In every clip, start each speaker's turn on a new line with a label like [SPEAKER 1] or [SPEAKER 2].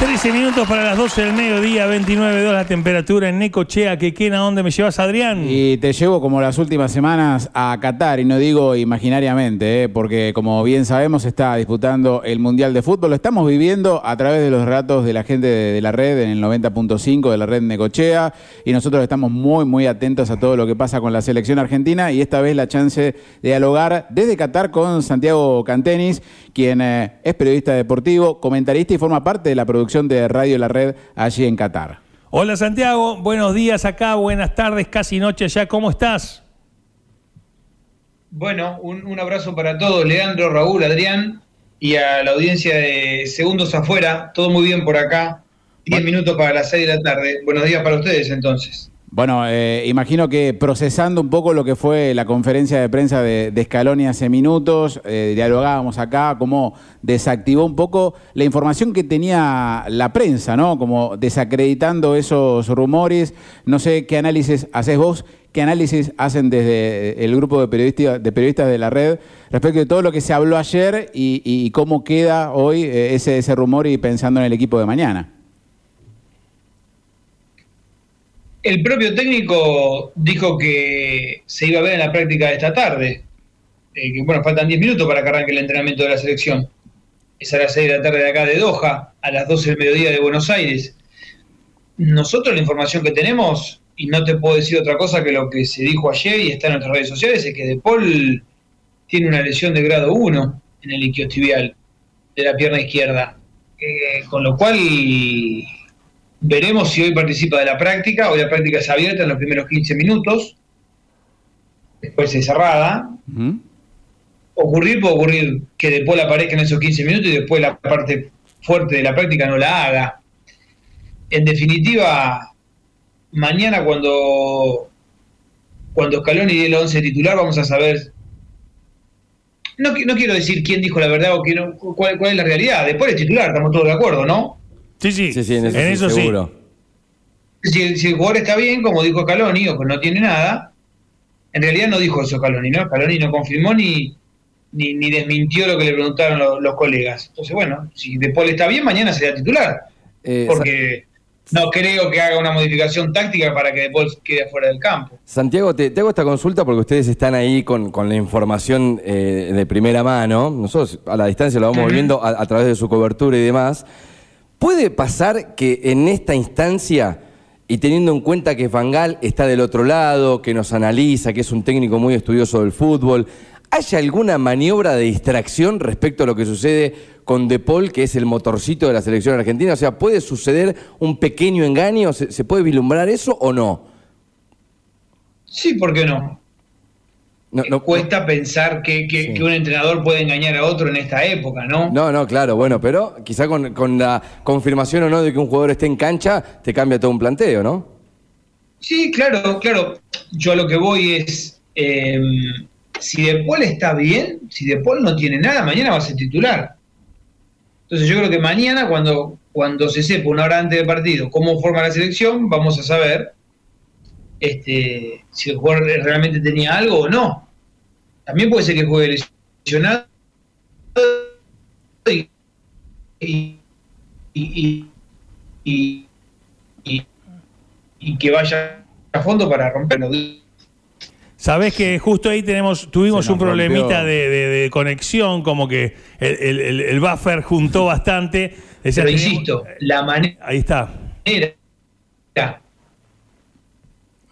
[SPEAKER 1] 13 minutos para las 12 del mediodía, 29 la temperatura en Necochea, Quequén, ¿a dónde me llevas, Adrián?
[SPEAKER 2] Y te llevo como las últimas semanas a Qatar, y no digo imaginariamente, ¿eh? porque como bien sabemos está disputando el Mundial de Fútbol. Lo estamos viviendo a través de los ratos de la gente de, la red en el 90.5 de la red Necochea, y nosotros estamos muy, muy atentos a todo lo que pasa con la selección argentina, y esta vez la chance de dialogar desde Qatar con Santiago Cantenis, quien eh, es periodista deportivo, comentarista y forma parte de la producción de Radio La Red allí en Qatar.
[SPEAKER 1] Hola Santiago, buenos días acá, buenas tardes, casi noche ya, ¿cómo estás?
[SPEAKER 3] Bueno, un, abrazo para todos, Leandro, Raúl, Adrián y a la audiencia de Segundos Afuera, todo muy bien por acá, 10 minutos para las 6 de la tarde, buenos días para ustedes entonces.
[SPEAKER 2] Bueno, eh, imagino que procesando un poco lo que fue la conferencia de prensa de, de Scaloni hace minutos, eh, dialogábamos acá, cómo desactivó un poco la información que tenía la prensa, ¿no? Como desacreditando esos rumores. No sé qué análisis haces vos, qué análisis hacen desde el grupo de periodistas de, periodistas de la red respecto de todo lo que se habló ayer y, cómo queda hoy eh, ese, ese rumor y pensando en el equipo de mañana.
[SPEAKER 3] El propio técnico dijo que se iba a ver en la práctica de esta tarde. Eh, que bueno, faltan 10 minutos para que arranque el entrenamiento de la selección. Es a las 6 de la tarde de acá de Doha, a las 12 del mediodía de Buenos Aires. Nosotros la información que tenemos, y no te puedo decir otra cosa que lo que se dijo ayer y está en nuestras redes sociales, es que De Paul tiene una lesión de grado 1 en el isquiotibial de la pierna izquierda. Eh, con lo cual Veremos si hoy participa de la práctica. Hoy la práctica es abierta en los primeros 15 minutos. Después es cerrada. Ocurrir puede ocurrir que después aparezca en esos 15 minutos y después la parte fuerte de la práctica no la haga. En definitiva, mañana cuando, cuando Scaloni dé el 11 titular vamos a saber no, no, quiero decir quién dijo la verdad o quién, cuál, cuál, es la realidad. Después es titular, estamos todos de acuerdo, ¿no?
[SPEAKER 1] Sí, sí, sí, en eso, seguro.
[SPEAKER 3] Si, el jugador está bien, como dijo Caloni, o que no tiene nada, en realidad no dijo eso Caloni, ¿no? Caloni no confirmó ni, ni, desmintió lo que le preguntaron los, colegas. Entonces, bueno, si De Paul está bien, mañana será titular. Eh, porque no creo que haga una modificación táctica para que De Paul quede fuera del campo.
[SPEAKER 4] Santiago, te, hago esta consulta porque ustedes están ahí con, la información eh, de primera mano. Nosotros a la distancia lo vamos viendo a, a través de su cobertura y demás. ¿Puede pasar que en esta instancia, y teniendo en cuenta que Fangal está del otro lado, que nos analiza, que es un técnico muy estudioso del fútbol, haya alguna maniobra de distracción respecto a lo que sucede con De Paul, que es el motorcito de la selección argentina? O sea, ¿puede suceder un pequeño engaño? ¿Se, puede vislumbrar eso o no?
[SPEAKER 3] Sí, ¿por qué no? No, cuesta pensar que, un entrenador puede engañar a otro en esta época, ¿no?
[SPEAKER 4] No, no, claro, bueno, pero quizá con, la confirmación o no de que un jugador esté en cancha, te cambia todo un planteo, ¿no?
[SPEAKER 3] Sí, claro, claro. Yo a lo que voy es, em, si De Paul está bien, si De Paul no tiene nada, mañana va a ser titular. Entonces yo creo que mañana, cuando, cuando se sepa una hora antes del partido cómo forma la selección, vamos a saber este, si el jugador realmente tenía algo o no. También puede ser que juegue lesionado y, y, y, y que vaya a fondo para romperlo.
[SPEAKER 1] Sabés que justo ahí tenemos, tuvimos un problemita de, conexión, como que el, buffer juntó bastante.
[SPEAKER 3] Pero insisto, la manera.
[SPEAKER 1] Ahí está.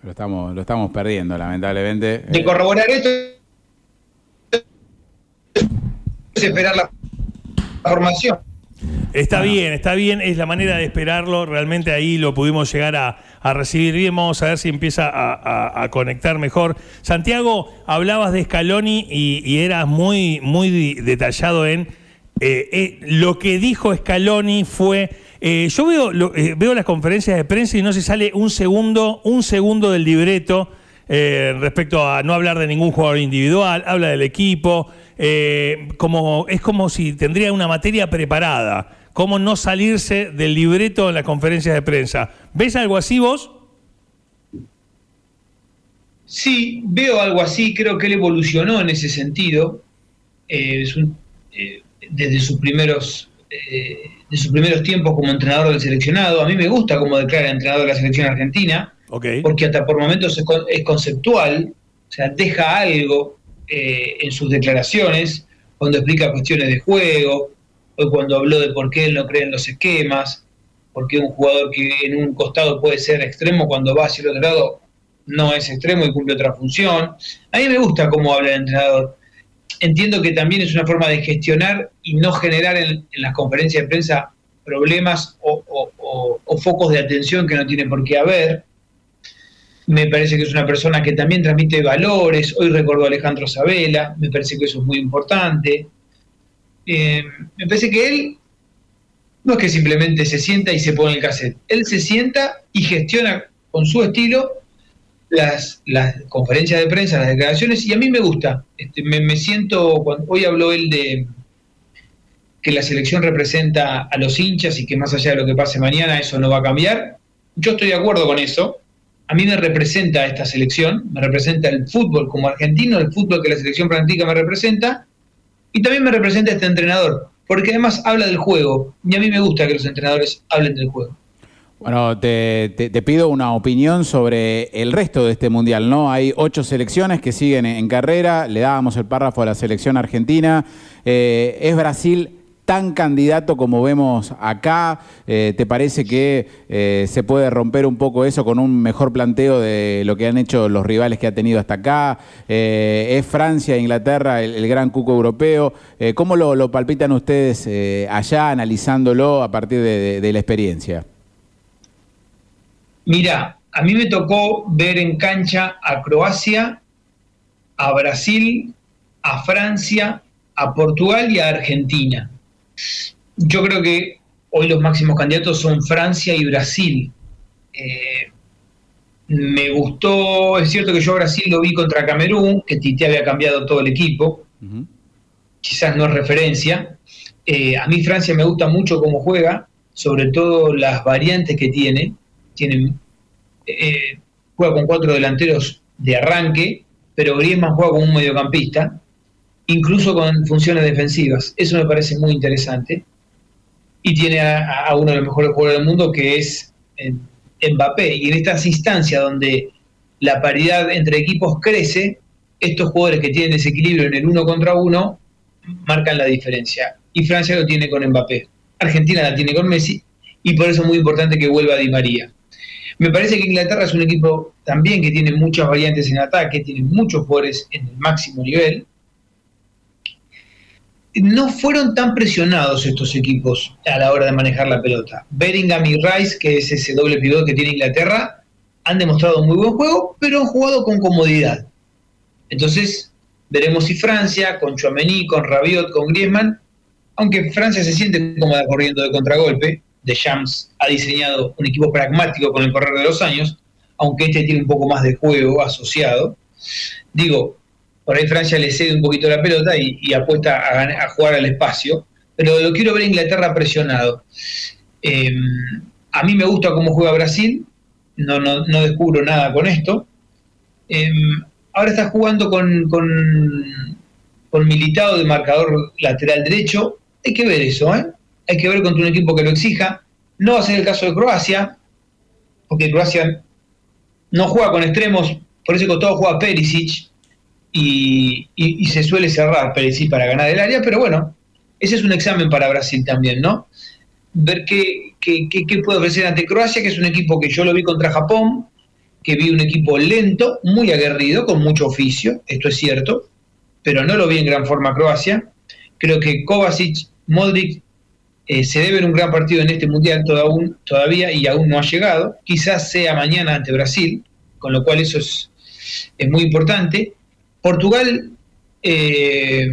[SPEAKER 2] Lo estamos, lo estamos perdiendo, lamentablemente.
[SPEAKER 3] De corroborar esto es esperar la formación.
[SPEAKER 1] Está bien, está bien, es la manera de esperarlo, realmente ahí lo pudimos llegar a, recibir bien, vamos a ver si empieza a, conectar mejor. Santiago, hablabas de Scaloni y, eras muy, muy detallado en eh, eh, lo que dijo Scaloni fue eh, yo veo, eh, veo las conferencias de prensa y no se sale un segundo, un segundo del libreto eh, respecto a no hablar de ningún jugador individual, habla del equipo, como, es como si tendría una materia preparada, cómo no salirse del libreto en las conferencias de prensa. ¿Ves algo así vos?
[SPEAKER 3] Sí, veo algo así, creo que él evolucionó en ese sentido, desde sus primeros eh, de sus primeros tiempos como entrenador del seleccionado. A mí me gusta cómo declara entrenador de la selección argentina, porque hasta por momentos es, conceptual, o sea, deja algo eh, en sus declaraciones, cuando explica cuestiones de juego, o cuando habló de por qué él no cree en los esquemas, por qué un jugador que en un costado puede ser extremo cuando va hacia el otro lado no es extremo y cumple otra función. A mí me gusta cómo habla el entrenador entiendo que también es una forma de gestionar y no generar en, las conferencias de prensa problemas o, focos de atención que no tiene por qué haber. Me parece que es una persona que también transmite valores. Hoy recuerdo a Alejandro Sabela, me parece que eso es muy importante. Eh, me parece que él no es que simplemente se sienta y se pone el cassette. Él se sienta y gestiona con su estilo las, las conferencias de prensa, las declaraciones, y a mí me gusta. Este, me, siento, cuando, hoy habló él de que la selección representa a los hinchas y que más allá de lo que pase mañana eso no va a cambiar. Yo estoy de acuerdo con eso. A mí me representa esta selección, me representa el fútbol como argentino, el fútbol que la selección practica me representa, y también me representa este entrenador, porque además habla del juego, y a mí me gusta que los entrenadores hablen del juego.
[SPEAKER 2] Bueno, te, pido una opinión sobre el resto de este mundial, ¿no? Hay ocho selecciones que siguen en carrera, le dábamos el párrafo a la selección argentina. Eh, ¿Es Brasil tan candidato como vemos acá? Eh, ¿Te parece que eh, se puede romper un poco eso con un mejor planteo de lo que han hecho los rivales que ha tenido hasta acá? ¿Es Francia Inglaterra el, gran cuco europeo? ¿Cómo lo, palpitan ustedes allá, analizándolo a partir de la experiencia?
[SPEAKER 3] Mira, a mí me tocó ver en cancha a Croacia, a Brasil, a Francia, a Portugal y a Argentina. Yo creo que hoy los máximos candidatos son Francia y Brasil. Eh, me gustó, es cierto que yo a Brasil lo vi contra Camerún, que Tite había cambiado todo el equipo, quizás no es referencia. Eh, a mí Francia me gusta mucho cómo juega, sobre todo las variantes que tiene eh, juega con cuatro delanteros de arranque, pero Griezmann juega como un mediocampista, incluso con funciones defensivas. Eso me parece muy interesante. Y tiene a, uno de los mejores jugadores del mundo, que es eh, Mbappé. Y en estas instancias donde la paridad entre equipos crece, estos jugadores que tienen desequilibrio en el uno contra uno marcan la diferencia. Y Francia lo tiene con Mbappé. Argentina la tiene con Messi y por eso es muy importante que vuelva Di María. Me parece que Inglaterra es un equipo también que tiene muchas variantes en ataque, tiene muchos jugadores en el máximo nivel. No fueron tan presionados estos equipos a la hora de manejar la pelota. Bellingham y Rice, que es ese doble pivot que tiene Inglaterra, han demostrado muy buen juego, pero han jugado con comodidad. Entonces, veremos si Francia, con Chouameni, con Rabiot, con Griezmann, aunque Francia se siente cómoda corriendo de contragolpe, de Shams ha diseñado un equipo pragmático con el correr de los años, aunque este tiene un poco más de juego asociado. Digo, por ahí Francia le cede un poquito la pelota y, apuesta a, jugar al espacio, pero lo quiero ver Inglaterra presionado. Em, a mí me gusta cómo juega Brasil, no, no, descubro nada con esto. Em, ahora está jugando con, con, con Militado de marcador lateral derecho. Hay que ver eso, ¿eh? hay que ver contra un equipo que lo exija. No va a ser el caso de Croacia, porque Croacia no juega con extremos, por eso todo juega Perisic y, se suele cerrar Perisic para ganar el área, pero bueno, ese es un examen para Brasil también, ¿no? Ver qué, qué, puede ofrecer ante Croacia, que es un equipo que yo lo vi contra Japón, que vi un equipo lento, muy aguerrido, con mucho oficio, esto es cierto, pero no lo vi en gran forma Croacia. Creo que Kovacic, Modric eh, se debe un gran partido en este mundial todavía y aún no ha llegado. Quizás sea mañana ante Brasil, con lo cual eso es, muy importante. Portugal eh,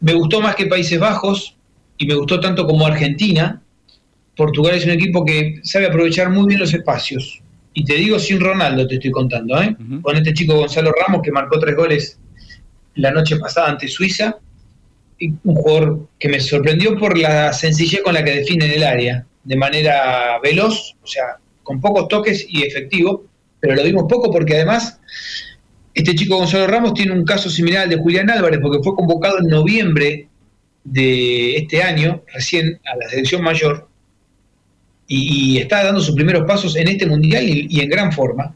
[SPEAKER 3] me gustó más que Países Bajos y me gustó tanto como Argentina. Portugal es un equipo que sabe aprovechar muy bien los espacios. Y te digo sin Ronaldo, te estoy contando, ¿eh? con este chico Gonzalo Ramos que marcó tres goles la noche pasada ante Suiza un jugador que me sorprendió por la sencillez con la que define el área, de manera veloz, o sea, con pocos toques y efectivo, pero lo vimos poco porque además este chico Gonzalo Ramos tiene un caso similar al de Julián Álvarez, porque fue convocado en noviembre de este año, recién a la selección mayor, y, está dando sus primeros pasos en este mundial y, en gran forma.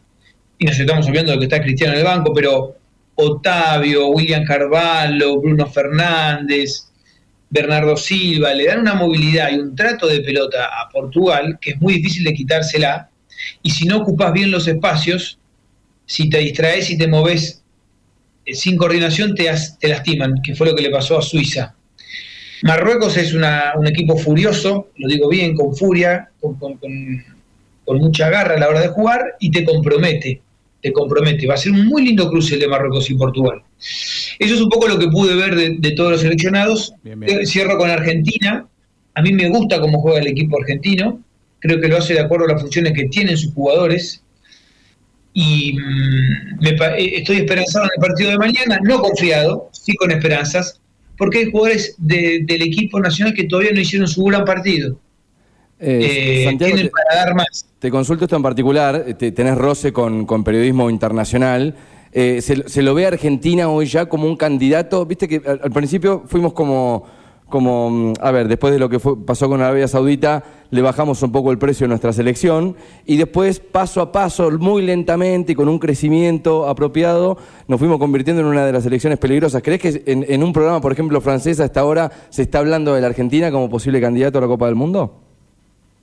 [SPEAKER 3] Y nos estamos olvidando de que está Cristiano en el banco, pero Otavio, William Carvalho, Bruno Fernández, Bernardo Silva, le dan una movilidad y un trato de pelota a Portugal que es muy difícil de quitársela. Y si no ocupas bien los espacios, si te distraes y te moves eh, sin coordinación, te, te lastiman, que fue lo que le pasó a Suiza. Marruecos es un equipo furioso, lo digo bien, con furia, con, mucha garra a la hora de jugar y te compromete, te compromete. Va a ser un muy lindo cruce el de Marruecos y Portugal. Eso es un poco lo que pude ver de, todos los seleccionados. Eh, cierro con Argentina. A mí me gusta cómo juega el equipo argentino. Creo que lo hace de acuerdo a las funciones que tienen sus jugadores. Y mm, eh, estoy esperanzado en el partido de mañana, no confiado, sí con esperanzas, porque hay jugadores del equipo nacional que todavía no hicieron su gran partido.
[SPEAKER 4] Eh, eh tienen para dar más. Te consulto esto en particular, eh, tenés roce con, periodismo internacional. Eh, se, lo ve a Argentina hoy ya como un candidato? Viste que al principio fuimos como como, mm, a ver, después de lo que pasó con Arabia Saudita, le bajamos un poco el precio de nuestra selección y después, paso a paso, muy lentamente y con un crecimiento apropiado, nos fuimos convirtiendo en una de las selecciones peligrosas. ¿Crees que en, un programa, por ejemplo, francés, hasta ahora se está hablando de la Argentina como posible candidato a la Copa del Mundo?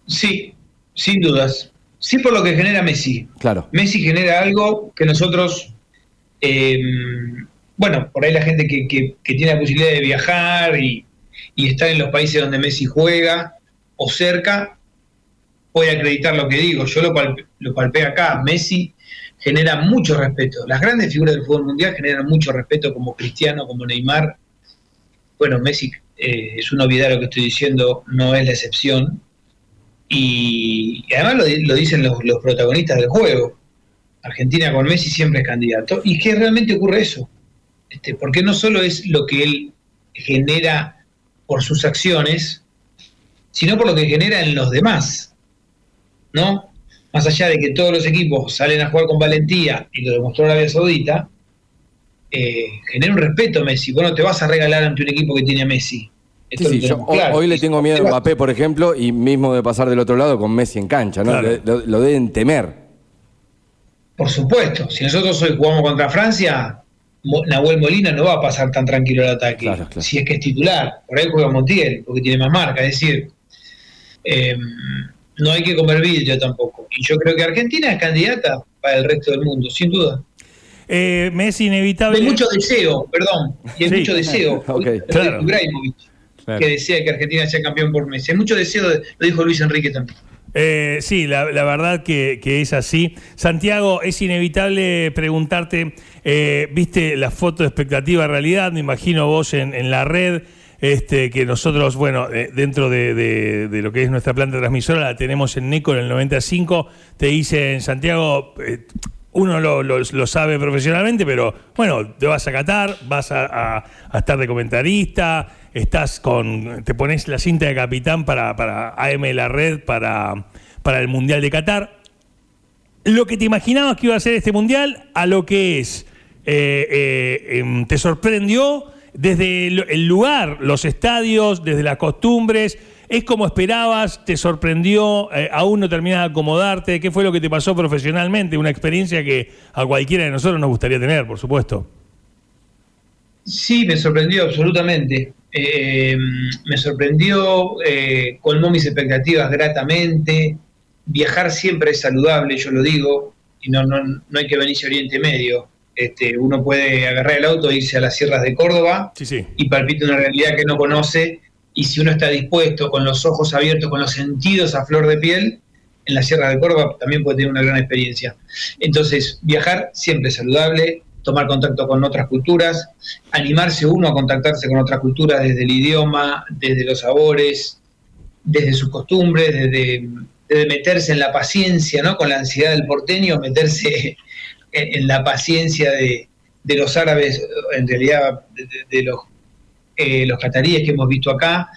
[SPEAKER 3] Sí, sin dudas. Sí por lo que genera Messi.
[SPEAKER 4] Claro.
[SPEAKER 3] Messi genera algo que nosotros... Eh, bueno, por ahí la gente que tiene la posibilidad de viajar y, y estar en los países donde Messi juega o cerca, puede acreditar lo que digo. Yo lo, lo palpé acá. Messi genera mucho respeto. Las grandes figuras del fútbol mundial generan mucho respeto, como Cristiano, como Neymar. Bueno, Messi eh, es una obviedad lo que estoy diciendo, no es la excepción. Y, además lo, dicen los, protagonistas del juego. Argentina con Messi siempre es candidato. Y que realmente ocurre eso. Este, porque no solo es lo que él genera por sus acciones, sino por lo que genera en los demás. ¿No? Más allá de que todos los equipos salen a jugar con valentía, y lo demostró Arabia Saudita, eh, genera un respeto Messi. Bueno, te vas a regalar ante un equipo que tiene a Messi.
[SPEAKER 4] Hoy, le tengo miedo a Mbappé, por ejemplo, y mismo de pasar del otro lado con Messi en cancha, ¿no? Lo, deben temer.
[SPEAKER 3] Por supuesto, si nosotros hoy jugamos contra Francia, Nahuel Molina no va a pasar tan tranquilo el ataque, si es que es titular. Por ahí juega Montiel, porque tiene más marca. Es decir, em, no hay que comer vidrio tampoco. Y yo creo que Argentina es candidata para el resto del mundo, sin duda.
[SPEAKER 1] Eh, me es inevitable.
[SPEAKER 3] Hay mucho deseo, perdón, y hay mucho deseo. claro. Que desea que Argentina sea campeón por Messi. Hay mucho deseo, lo dijo Luis Enrique también.
[SPEAKER 1] Eh, sí, la, verdad que, es así. Santiago, es inevitable preguntarte, eh, viste la foto de expectativa realidad, me imagino vos en, la red, este, que nosotros, bueno, eh, dentro de, lo que es nuestra planta transmisora, la tenemos en NECO en el 95, te dicen, Santiago, uno lo, sabe profesionalmente, pero bueno, te vas a Qatar, vas a estar de comentarista estás con, te pones la cinta de capitán para, para AM La Red, para, para el Mundial de Qatar. Lo que te imaginabas que iba a ser este Mundial a lo que es, eh, eh, em, ¿te sorprendió desde el lugar, los estadios, desde las costumbres? ¿Es como esperabas? ¿Te sorprendió? Eh, ¿Aún no terminas de acomodarte? ¿Qué fue lo que te pasó profesionalmente? Una experiencia que a cualquiera de nosotros nos gustaría tener, por supuesto.
[SPEAKER 3] Sí, me sorprendió absolutamente. Eh, me sorprendió, eh, colmó mis expectativas gratamente. Viajar siempre es saludable, yo lo digo, y no, no, no hay que venirse a Oriente Medio. Este, uno puede agarrar el auto e irse a las sierras de Córdoba y palpita una realidad que no conoce. Y si uno está dispuesto, con los ojos abiertos, con los sentidos a flor de piel, en la Sierra de Córdoba también puede tener una gran experiencia. Entonces, viajar siempre es saludable, tomar contacto con otras culturas, animarse uno a contactarse con otras culturas desde el idioma, desde los sabores, desde sus costumbres, desde, meterse en la paciencia, ¿no? Con la ansiedad del porteño, meterse en, la paciencia de, los árabes, en realidad de, los, eh, los cataríes que hemos visto acá,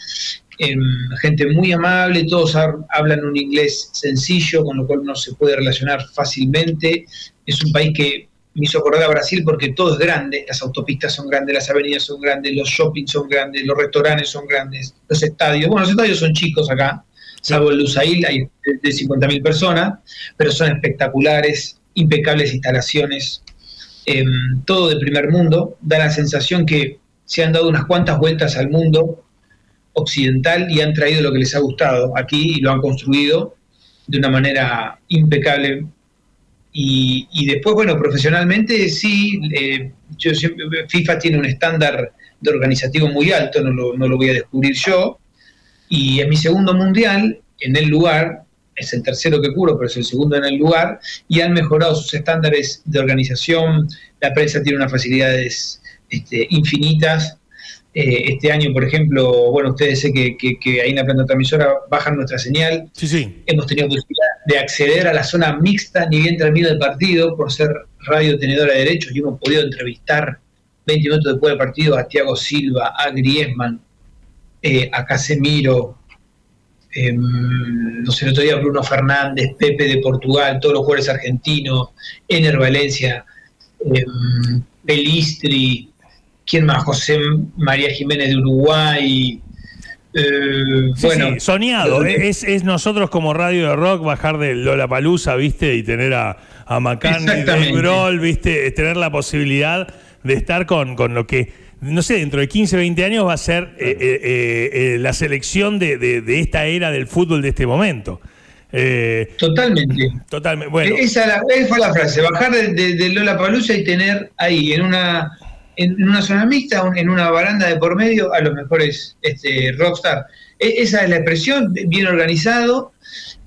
[SPEAKER 3] em, gente muy amable, todos hablan un inglés sencillo, con lo cual uno se puede relacionar fácilmente. Es un país que me hizo acordar a Brasil porque todo es grande, las autopistas son grandes, las avenidas son grandes, los shoppings son grandes, los restaurantes son grandes, los estadios, bueno, los estadios son chicos acá, salvo el Lusail, hay de 50.000 personas, pero son espectaculares, impecables instalaciones, em, todo de primer mundo, da la sensación que se han dado unas cuantas vueltas al mundo occidental y han traído lo que les ha gustado aquí y lo han construido de una manera impecable, y, después, bueno, profesionalmente sí, eh, yo FIFA tiene un estándar de organizativo muy alto, no lo, no lo voy a descubrir yo, y en mi segundo mundial, en el lugar, es el tercero que curo, pero es el segundo en el lugar, y han mejorado sus estándares de organización, la prensa tiene unas facilidades este, infinitas, eh, este año, por ejemplo, bueno, ustedes sé que, que, ahí en la planta transmisora bajan nuestra señal.
[SPEAKER 1] Sí, sí.
[SPEAKER 3] Hemos tenido posibilidad de acceder a la zona mixta, ni bien termina el partido, por ser radio tenedora de derechos, y hemos podido entrevistar 20 minutos después del partido a Thiago Silva, a Griezmann, eh, a Casemiro, em, no sé, el otro día Bruno Fernández, Pepe de Portugal, todos los jugadores argentinos, Ener Valencia, em, Pelistri, ¿Quién más? José María Jiménez de Uruguay.
[SPEAKER 1] Eh, bueno, soñado. Eh, es, nosotros como radio de rock bajar de Lola Palusa, ¿viste? Y tener a, a McCartney, de Grohl, ¿viste? Tener la posibilidad de estar con, con lo que no sé, dentro de 15, 20 años va a ser eh, la selección de, esta era del fútbol de este momento.
[SPEAKER 3] totalmente.
[SPEAKER 1] Totalmente. Bueno.
[SPEAKER 3] Esa, fue la frase, bajar de, de Lola Palusa y tener ahí en una en, una zona mixta, en una baranda de por medio, a los mejores este, rockstar. E, esa es la expresión, bien organizado,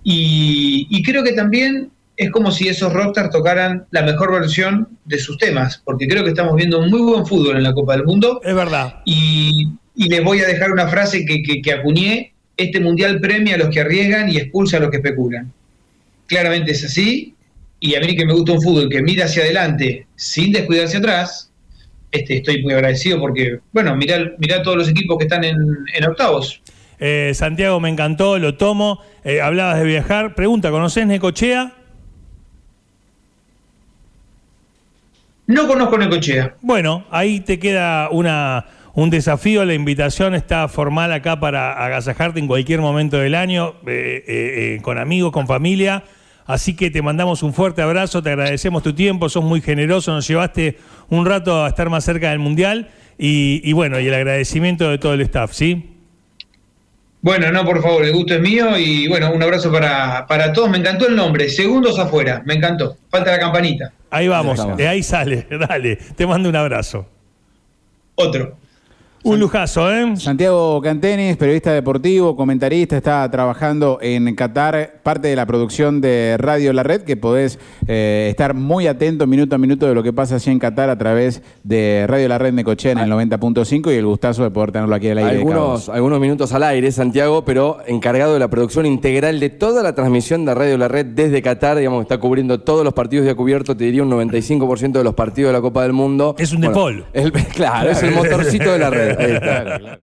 [SPEAKER 3] y, creo que también es como si esos rockstar tocaran la mejor versión de sus temas, porque creo que estamos viendo muy buen fútbol en la Copa del Mundo.
[SPEAKER 1] Es verdad.
[SPEAKER 3] Y, les voy a dejar una frase que, que, que acuñé, este mundial premia a los que arriesgan y expulsa a los que especulan. Claramente es así, y a mí que me gusta un fútbol que mira hacia adelante sin descuidarse atrás, este, estoy muy agradecido porque, bueno, mirá, mirá todos los equipos que están en, octavos.
[SPEAKER 1] Eh, Santiago, me encantó, lo tomo. Eh, hablabas de viajar. Pregunta, ¿conoces Necochea?
[SPEAKER 3] No conozco Necochea.
[SPEAKER 1] Bueno, ahí te queda una, un desafío. La invitación está formal acá para agasajarte en cualquier momento del año, eh, con amigos, con familia. Así que te mandamos un fuerte abrazo, te agradecemos tu tiempo, sos muy generoso, nos llevaste un rato a estar más cerca del Mundial y, bueno, y el agradecimiento de todo el staff, ¿sí?
[SPEAKER 3] Bueno, no, por favor, el gusto es mío y bueno, un abrazo para, para todos. Me encantó el nombre, Segundos Afuera, me encantó. Falta la campanita.
[SPEAKER 1] Ahí vamos, de ahí sale, dale, te mando un abrazo.
[SPEAKER 3] Otro.
[SPEAKER 1] Un lujazo, ¿eh?
[SPEAKER 2] Santiago Cantenis, periodista deportivo, comentarista, está trabajando en Qatar, parte de la producción de Radio La Red, que podés eh, estar muy atento minuto a minuto de lo que pasa así en Qatar a través de Radio La Red Necochea en el 90.5 y el gustazo de poder tenerlo aquí al aire.
[SPEAKER 4] Algunos, algunos minutos al aire, Santiago, pero encargado de la producción integral de toda la transmisión de Radio La Red desde Qatar, digamos, está cubriendo todos los partidos de cubierto, te diría un 95% de los partidos de la Copa del Mundo.
[SPEAKER 1] Es un bueno,
[SPEAKER 4] claro, es el motorcito de la red. Ahí está.